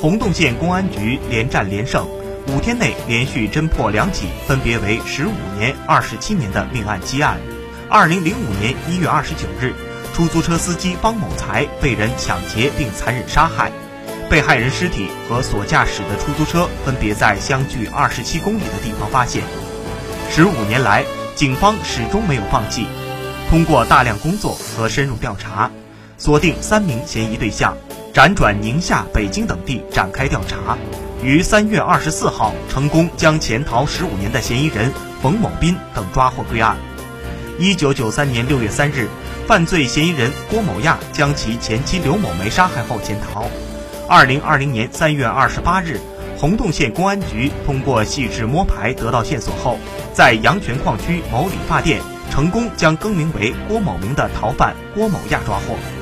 洪洞县公安局连战连胜，五天内连续侦破两起分别为十五年、二十七年的命案积案。二零零五年一月二十九日，出租车司机方某才被人抢劫并残忍杀害，被害人尸体和所驾驶的出租车分别在相距二十七公里的地方发现。十五年来，警方始终没有放弃，通过大量工作和深入调查，锁定三名嫌疑对象，辗转宁夏、北京等地展开调查，于三月二十四号成功将潜逃十五年的嫌疑人冯某斌等抓获归案。一九九三年六月三日，犯罪嫌疑人郭某亚将其前妻刘某梅杀害后潜逃。二零二零年三月二十八日。洪洞县公安局通过细致摸排得到线索后，在阳泉矿区某理发店成功将更名为郭某明的逃犯郭某亚抓获。